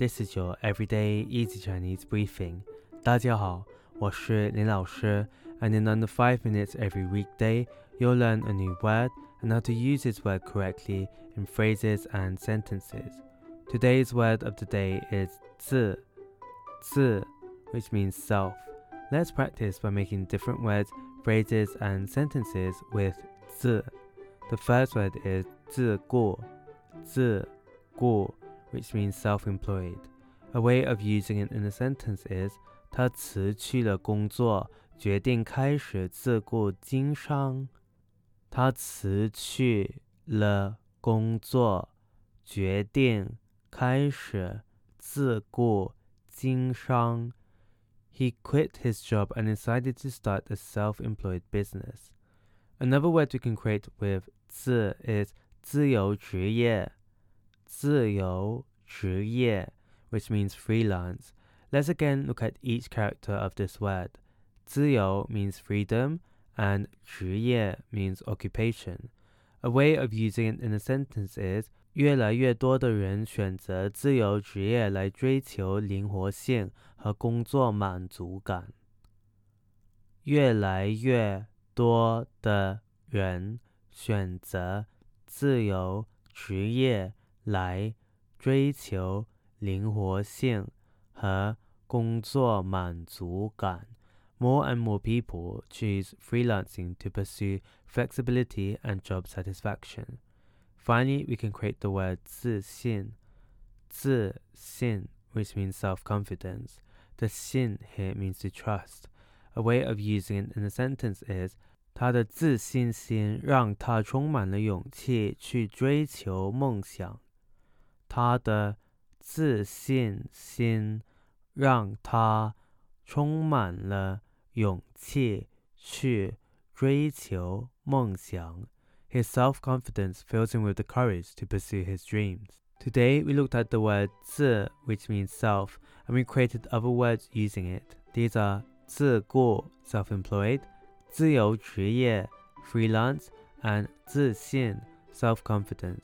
This is your everyday easy Chinese briefing. 大家好，我是林老师，and in under five minutes every weekday, you'll learn a new word and how to use this word correctly in phrases and sentences. Today's word of the day is 自,自, which means self. Let's practice by making different words, phrases, and sentences with 自. The first word is 自雇,自雇,自雇 which means self-employed. A way of using it in a sentence is 他辞去了工作，决定开始自雇经商。他辞去了工作，决定开始自雇经商。He quit his job and decided to start a self-employed business. Another word we can create with 自 is 自由职业。自由 职业 which means freelance. Let's again look at each character of this word. 自由 means freedom and 职业 means occupation. A way of using it in a sentence is 越来越多的人选择自由职业来追求灵活性和工作满足感。越来越多的人选择自由职业来 追求灵活性和工作满足感。More and more people choose freelancing to pursue flexibility and job satisfaction. Finally, we can create the word 自信,自信 which means self-confidence. The 信 here means to trust. A way of using it in a sentence is 他的自信心让他充满了勇气去追求梦想。 他的自信心让他充满了勇气去追求梦想。His self-confidence fills him with the courage to pursue his dreams. Today we looked at the word 自 which means self, and we created other words using it. These are 自雇 self-employed, 自由职业 freelance, and 自信 self-confidence.